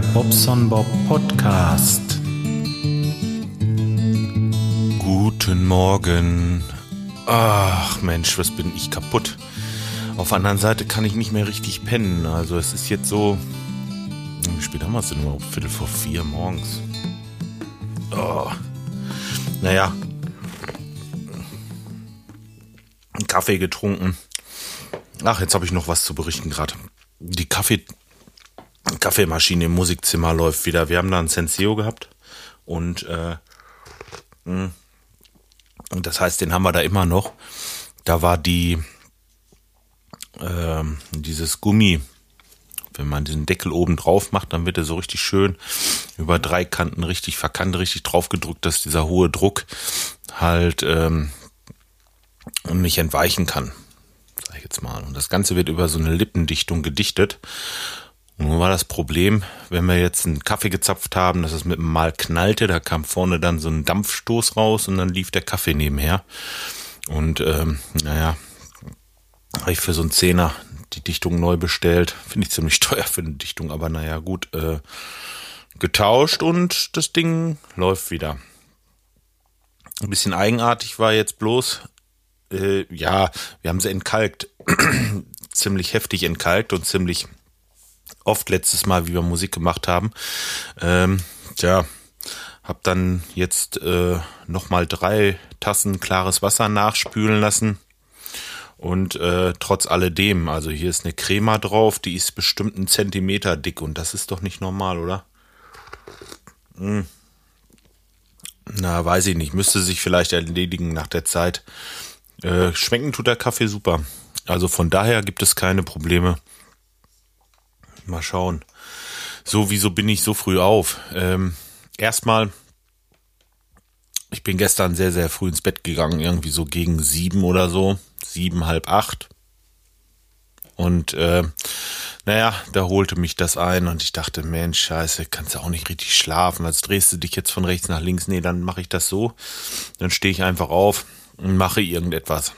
Bobson Bob Podcast. Guten Morgen. Ach Mensch, was bin ich kaputt. Auf der anderen Seite kann ich nicht mehr richtig pennen. Also es ist jetzt so. Wie spät haben wir es denn überhaupt? Viertel vor vier morgens. Oh. Naja. Kaffee getrunken. Ach, jetzt habe ich noch was zu berichten gerade. Die Kaffee Kaffeemaschine im Musikzimmer läuft wieder. Wir haben da ein Senseo gehabt und äh, hm. und das heißt, den haben wir da immer noch. Da war die äh, dieses Gummi, wenn man diesen Deckel oben drauf macht, dann wird er so richtig schön über drei Kanten richtig verkannt, richtig drauf gedrückt, dass dieser hohe Druck halt ähm, nicht entweichen kann, sag ich jetzt mal. Und das Ganze wird über so eine Lippendichtung gedichtet. Nun war das Problem, wenn wir jetzt einen Kaffee gezapft haben, dass es mit dem Mal knallte, da kam vorne dann so ein Dampfstoß raus und dann lief der Kaffee nebenher. Und ähm, naja, habe ich für so einen Zehner die Dichtung neu bestellt. Finde ich ziemlich teuer für eine Dichtung, aber naja, gut, äh, getauscht und das Ding läuft wieder. Ein bisschen eigenartig war jetzt bloß, äh, ja, wir haben sie entkalkt, ziemlich heftig entkalkt und ziemlich oft letztes Mal, wie wir Musik gemacht haben. Ähm, tja, hab dann jetzt äh, nochmal drei Tassen klares Wasser nachspülen lassen. Und äh, trotz alledem, also hier ist eine Crema drauf, die ist bestimmt einen Zentimeter dick und das ist doch nicht normal, oder? Hm. Na, weiß ich nicht. Müsste sich vielleicht erledigen nach der Zeit. Äh, schmecken tut der Kaffee super. Also von daher gibt es keine Probleme. Mal schauen. So, wieso bin ich so früh auf? Ähm, erstmal, ich bin gestern sehr, sehr früh ins Bett gegangen, irgendwie so gegen sieben oder so, sieben, halb acht. Und äh, naja, da holte mich das ein und ich dachte, Mensch, scheiße, kannst du auch nicht richtig schlafen. Als drehst du dich jetzt von rechts nach links. Nee, dann mache ich das so. Dann stehe ich einfach auf und mache irgendetwas.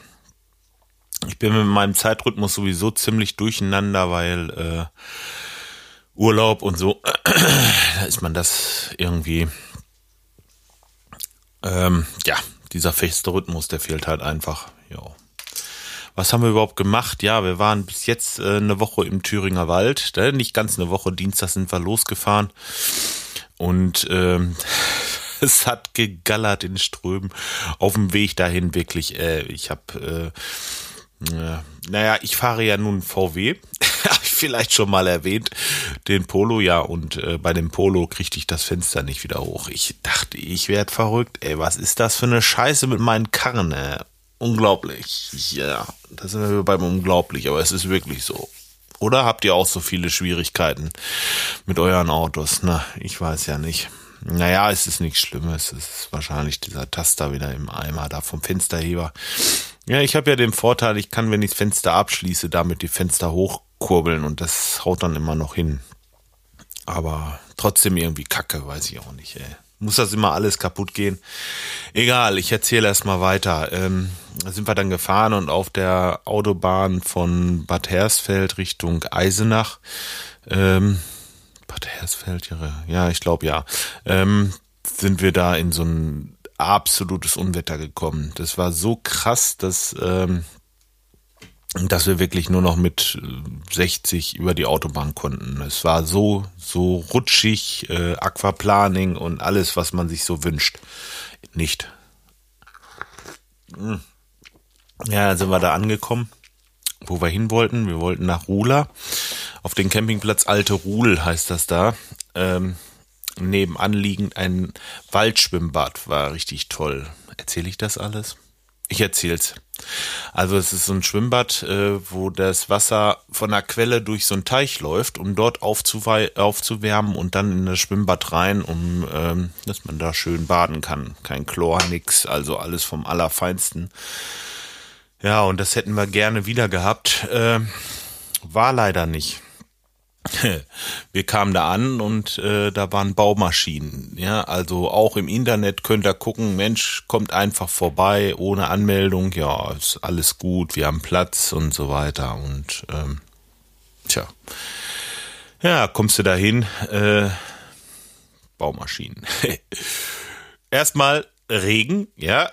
Ich bin mit meinem Zeitrhythmus sowieso ziemlich durcheinander, weil äh, Urlaub und so, da ist man das irgendwie, ähm, ja, dieser feste Rhythmus, der fehlt halt einfach. Ja. Was haben wir überhaupt gemacht? Ja, wir waren bis jetzt äh, eine Woche im Thüringer Wald. Äh, nicht ganz eine Woche, Dienstag sind wir losgefahren. Und ähm, es hat gegallert in Strömen auf dem Weg dahin wirklich. Äh, ich habe äh, ja. Naja, ich fahre ja nun VW, habe ich vielleicht schon mal erwähnt, den Polo, ja, und äh, bei dem Polo kriegte ich das Fenster nicht wieder hoch. Ich dachte, ich werde verrückt. Ey, was ist das für eine Scheiße mit meinen Karren? Ey? Unglaublich. Ja, da sind wir beim Unglaublich, aber es ist wirklich so. Oder habt ihr auch so viele Schwierigkeiten mit euren Autos? Na, ich weiß ja nicht. Naja, es ist nichts Schlimmes. Es ist wahrscheinlich dieser Taster wieder im Eimer da vom Fensterheber. Ja, ich habe ja den Vorteil, ich kann, wenn ich das Fenster abschließe, damit die Fenster hochkurbeln und das haut dann immer noch hin. Aber trotzdem irgendwie kacke, weiß ich auch nicht, ey. Muss das immer alles kaputt gehen? Egal, ich erzähle erstmal weiter. Ähm, sind wir dann gefahren und auf der Autobahn von Bad Hersfeld Richtung Eisenach, ähm, Bad Hersfeld, ja, ich glaube ja, ähm, sind wir da in so ein absolutes Unwetter gekommen. Das war so krass, dass, ähm, dass wir wirklich nur noch mit 60 über die Autobahn konnten. Es war so, so rutschig, äh, Aquaplaning und alles, was man sich so wünscht. Nicht. Hm. Ja, dann sind wir da angekommen, wo wir hin wollten. Wir wollten nach Rula. Auf den Campingplatz Alte Ruhl heißt das da. Ähm, nebenan liegend ein Waldschwimmbad war richtig toll. Erzähle ich das alles? Ich erzähl's. Also es ist so ein Schwimmbad, äh, wo das Wasser von der Quelle durch so einen Teich läuft, um dort aufzuwärmen und dann in das Schwimmbad rein, um ähm, dass man da schön baden kann. Kein Chlor, nix, also alles vom Allerfeinsten. Ja, und das hätten wir gerne wieder gehabt. Äh, war leider nicht. wir kamen da an und äh, da waren Baumaschinen. Ja, also auch im Internet könnt ihr gucken, Mensch, kommt einfach vorbei, ohne Anmeldung, ja, ist alles gut, wir haben Platz und so weiter. Und ähm, tja. Ja, kommst du dahin, äh, Baumaschinen. Erstmal Regen, ja,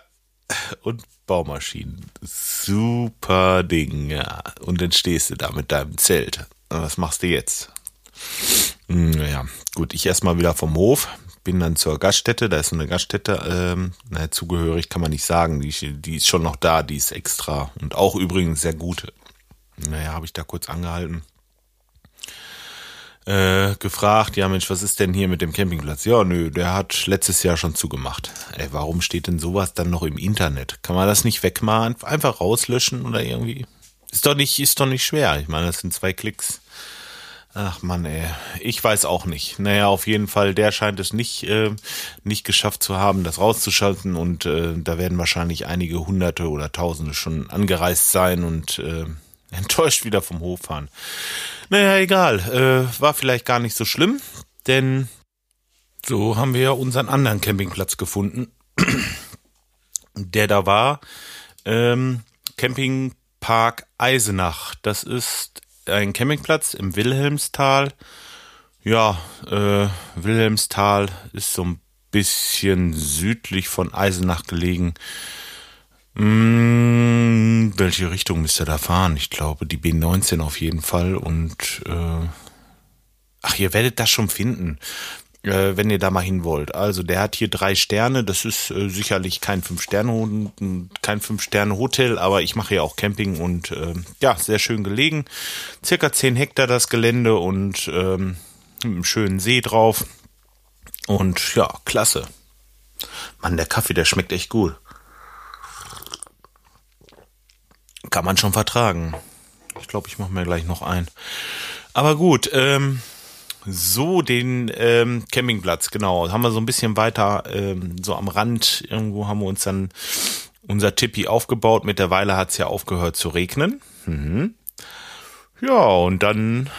und Baumaschinen. Super Ding, ja. Und dann stehst du da mit deinem Zelt. Was machst du jetzt? Naja, hm, gut, ich erstmal wieder vom Hof, bin dann zur Gaststätte, da ist eine Gaststätte, ähm, naja, zugehörig kann man nicht sagen, die, die ist schon noch da, die ist extra und auch übrigens sehr gut. Naja, habe ich da kurz angehalten äh, gefragt, ja Mensch, was ist denn hier mit dem Campingplatz? Ja, nö, der hat letztes Jahr schon zugemacht. Ey, warum steht denn sowas dann noch im Internet? Kann man das nicht wegmachen, einfach rauslöschen oder irgendwie? Ist doch nicht, ist doch nicht schwer. Ich meine, das sind zwei Klicks. Ach man, ey, ich weiß auch nicht. Naja, auf jeden Fall, der scheint es nicht, äh, nicht geschafft zu haben, das rauszuschalten und äh, da werden wahrscheinlich einige Hunderte oder Tausende schon angereist sein und äh, enttäuscht wieder vom Hof fahren. Naja, egal. Äh, war vielleicht gar nicht so schlimm, denn so haben wir ja unseren anderen Campingplatz gefunden, der da war. Ähm, Campingpark Eisenach. Das ist ein Campingplatz im Wilhelmstal. Ja, äh, Wilhelmstal ist so ein bisschen südlich von Eisenach gelegen. Hm, welche Richtung müsst ihr da fahren? Ich glaube, die B19 auf jeden Fall und äh, ach, ihr werdet das schon finden, äh, wenn ihr da mal hin wollt. Also, der hat hier drei Sterne. Das ist äh, sicherlich kein fünf Sterne kein fünf Sterne Hotel, aber ich mache ja auch Camping und äh, ja, sehr schön gelegen. Circa zehn Hektar das Gelände und ähm, mit einem schönen See drauf. Und ja, klasse. Mann, der Kaffee, der schmeckt echt gut. Kann man schon vertragen. Ich glaube, ich mache mir gleich noch ein. Aber gut, ähm, so den ähm, Campingplatz, genau. Haben wir so ein bisschen weiter, ähm, so am Rand, irgendwo haben wir uns dann unser Tippi aufgebaut. Mittlerweile hat es ja aufgehört zu regnen. Mhm. Ja, und dann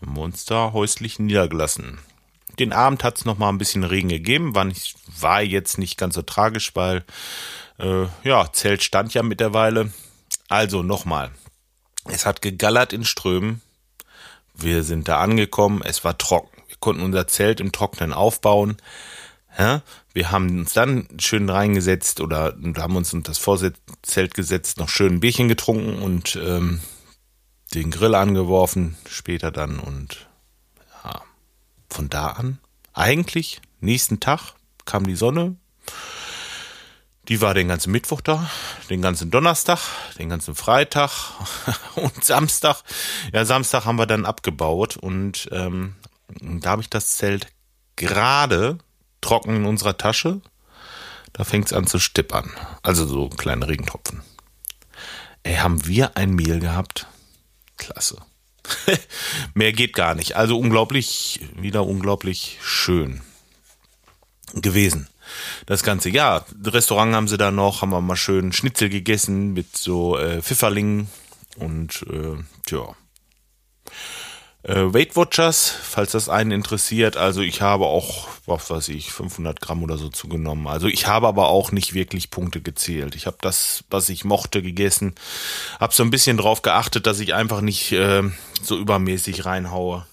haben wir uns da häuslich niedergelassen. Den Abend hat es noch mal ein bisschen Regen gegeben, war, nicht, war jetzt nicht ganz so tragisch, weil äh, ja, Zelt stand ja mittlerweile. Also nochmal. Es hat gegallert in Strömen. Wir sind da angekommen. Es war trocken. Wir konnten unser Zelt im Trocknen aufbauen. Ja, wir haben uns dann schön reingesetzt oder haben uns unter das Vorzelt gesetzt, noch schön ein Bierchen getrunken und ähm, den Grill angeworfen später dann und ja, von da an eigentlich nächsten Tag kam die Sonne, die war den ganzen Mittwoch da, den ganzen Donnerstag, den ganzen Freitag und Samstag. Ja, Samstag haben wir dann abgebaut und ähm, da habe ich das Zelt gerade trocken in unserer Tasche. Da fängt es an zu stippern. Also so kleine Regentropfen. Ey, haben wir ein Mehl gehabt? Klasse. Mehr geht gar nicht. Also unglaublich, wieder unglaublich schön gewesen das ganze Jahr. Restaurant haben sie da noch, haben wir mal schön Schnitzel gegessen mit so äh, Pfifferlingen und äh, tja. Äh, Weight Watchers, falls das einen interessiert. Also ich habe auch, was weiß ich, 500 Gramm oder so zugenommen. Also ich habe aber auch nicht wirklich Punkte gezählt. Ich habe das, was ich mochte, gegessen. Habe so ein bisschen drauf geachtet, dass ich einfach nicht äh, so übermäßig reinhaue.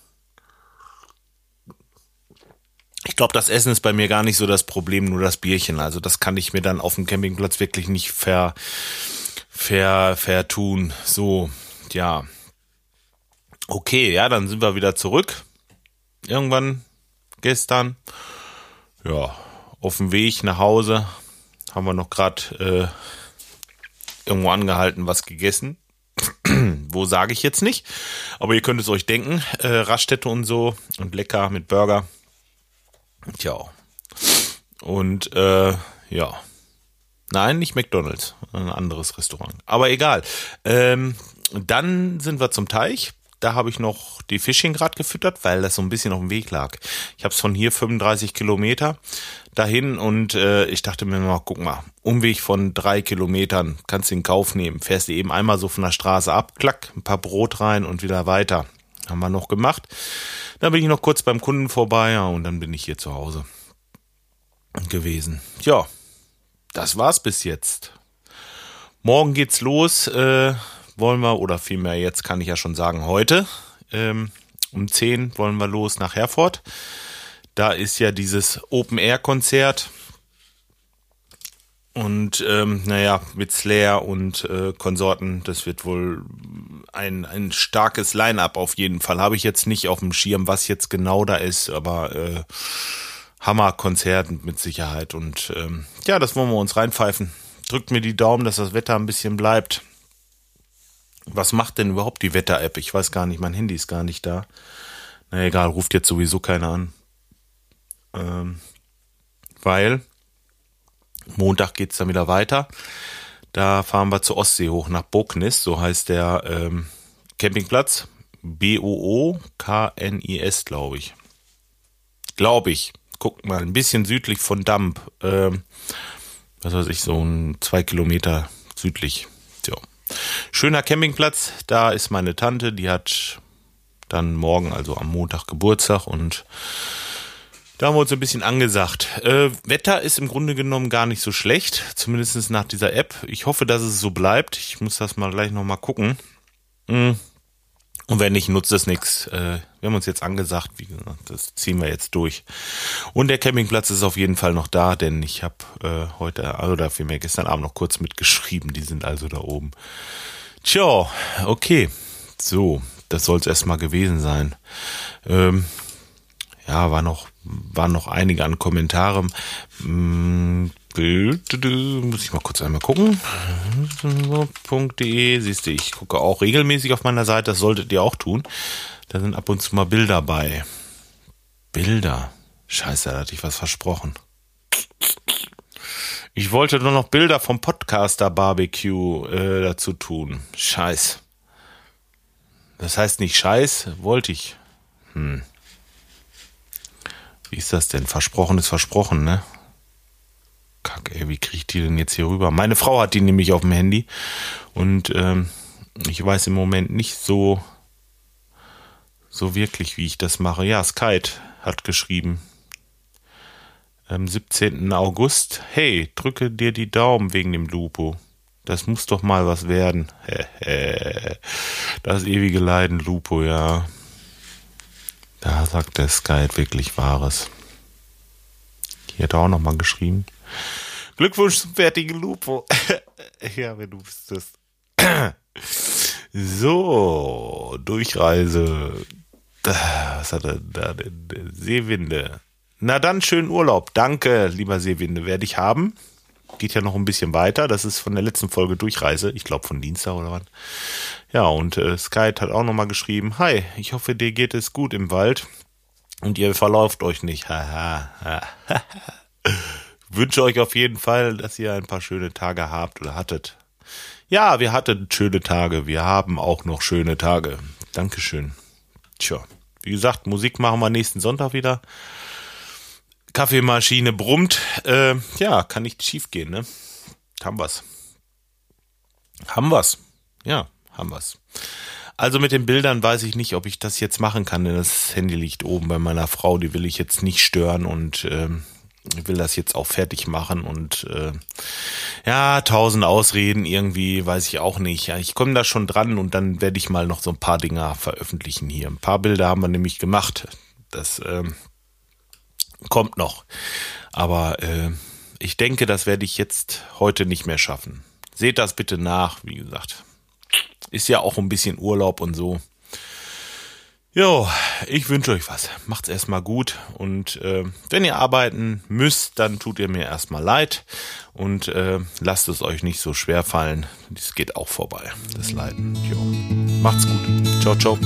Ich glaube, das Essen ist bei mir gar nicht so das Problem, nur das Bierchen. Also das kann ich mir dann auf dem Campingplatz wirklich nicht ver, ver, vertun. So, ja. Okay, ja, dann sind wir wieder zurück. Irgendwann gestern. Ja, auf dem Weg nach Hause haben wir noch gerade äh, irgendwo angehalten, was gegessen. Wo sage ich jetzt nicht. Aber ihr könnt es euch denken. Äh, Raststätte und so und lecker mit Burger. Tja. Und äh, ja. Nein, nicht McDonald's, ein anderes Restaurant. Aber egal. Ähm, dann sind wir zum Teich. Da habe ich noch die Fischchen gerade gefüttert, weil das so ein bisschen auf dem Weg lag. Ich habe es von hier 35 Kilometer dahin und äh, ich dachte mir mal, guck mal, Umweg von drei Kilometern kannst du in Kauf nehmen. Fährst du eben einmal so von der Straße ab, klack, ein paar Brot rein und wieder weiter. Haben wir noch gemacht. Dann bin ich noch kurz beim Kunden vorbei ja, und dann bin ich hier zu Hause gewesen. Ja, das war's bis jetzt. Morgen geht's los, äh, wollen wir, oder vielmehr jetzt kann ich ja schon sagen, heute, ähm, Um 10 wollen wir los nach Herford. Da ist ja dieses Open-Air-Konzert. Und ähm, naja, mit Slayer und äh, Konsorten, das wird wohl ein, ein starkes Line-up auf jeden Fall. Habe ich jetzt nicht auf dem Schirm, was jetzt genau da ist, aber äh, Hammer-Konzert mit Sicherheit. Und ähm, ja, das wollen wir uns reinpfeifen. Drückt mir die Daumen, dass das Wetter ein bisschen bleibt. Was macht denn überhaupt die Wetter-App? Ich weiß gar nicht, mein Handy ist gar nicht da. Na egal, ruft jetzt sowieso keiner an. Ähm, weil Montag geht's dann wieder weiter. Da fahren wir zur Ostsee hoch nach Bognis, so heißt der ähm, Campingplatz. B-O-O-K-N-I-S, glaube ich. Glaube ich. Guckt mal, ein bisschen südlich von Damp. Ähm, was weiß ich, so ein zwei Kilometer südlich. So. Schöner Campingplatz. Da ist meine Tante, die hat dann morgen, also am Montag, Geburtstag und da haben wir uns ein bisschen angesagt. Äh, Wetter ist im Grunde genommen gar nicht so schlecht, zumindest nach dieser App. Ich hoffe, dass es so bleibt. Ich muss das mal gleich nochmal gucken. Mm. Und wenn nicht, nutzt es nichts. Äh, wir haben uns jetzt angesagt, wie gesagt, das ziehen wir jetzt durch. Und der Campingplatz ist auf jeden Fall noch da, denn ich habe äh, heute, oder vielmehr gestern Abend noch kurz mitgeschrieben. Die sind also da oben. Tja, okay. So, das soll es erstmal gewesen sein. Ähm, ja, war noch, waren noch einige an Kommentaren. Hm, muss ich mal kurz einmal gucken. .de, siehst du, ich gucke auch regelmäßig auf meiner Seite, das solltet ihr auch tun. Da sind ab und zu mal Bilder bei. Bilder. Scheiße, da hatte ich was versprochen. Ich wollte nur noch Bilder vom Podcaster Barbecue äh, dazu tun. Scheiß. Das heißt nicht Scheiß, wollte ich. Hm. Wie ist das denn? Versprochen ist versprochen, ne? Kack, ey, wie kriege ich die denn jetzt hier rüber? Meine Frau hat die nämlich auf dem Handy und ähm, ich weiß im Moment nicht so, so wirklich, wie ich das mache. Ja, Skype hat geschrieben. Am 17. August. Hey, drücke dir die Daumen wegen dem Lupo. Das muss doch mal was werden. Das ewige Leiden, Lupo, ja. Da sagt der Skype wirklich Wahres. Hier hat er auch nochmal geschrieben. Glückwunsch zum fertigen Lupo. ja, wenn du wüsstest. so, Durchreise. Was hat er da denn? Seewinde. Na dann, schönen Urlaub. Danke, lieber Seewinde. Werde ich haben. Geht ja noch ein bisschen weiter. Das ist von der letzten Folge Durchreise. Ich glaube von Dienstag oder wann. Ja, und äh, Skype hat auch nochmal geschrieben, Hi, ich hoffe, dir geht es gut im Wald und ihr verläuft euch nicht. Wünsche euch auf jeden Fall, dass ihr ein paar schöne Tage habt oder hattet. Ja, wir hatten schöne Tage. Wir haben auch noch schöne Tage. Dankeschön. Tja, wie gesagt, Musik machen wir nächsten Sonntag wieder. Kaffeemaschine brummt. Äh, ja, kann nicht schief gehen, ne? Haben wir's. Haben wir's. Ja, haben wir's. Also mit den Bildern weiß ich nicht, ob ich das jetzt machen kann, denn das Handy liegt oben bei meiner Frau, die will ich jetzt nicht stören und äh, will das jetzt auch fertig machen und äh, ja, tausend Ausreden irgendwie, weiß ich auch nicht. Ja, ich komme da schon dran und dann werde ich mal noch so ein paar Dinger veröffentlichen hier. Ein paar Bilder haben wir nämlich gemacht. Das äh, kommt noch. Aber äh, ich denke, das werde ich jetzt heute nicht mehr schaffen. Seht das bitte nach, wie gesagt. Ist ja auch ein bisschen Urlaub und so. Jo, ich wünsche euch was. Macht's erstmal gut und äh, wenn ihr arbeiten müsst, dann tut ihr mir erstmal leid und äh, lasst es euch nicht so schwer fallen. Das geht auch vorbei, das Leiden. Jo. Macht's gut. Ciao, ciao.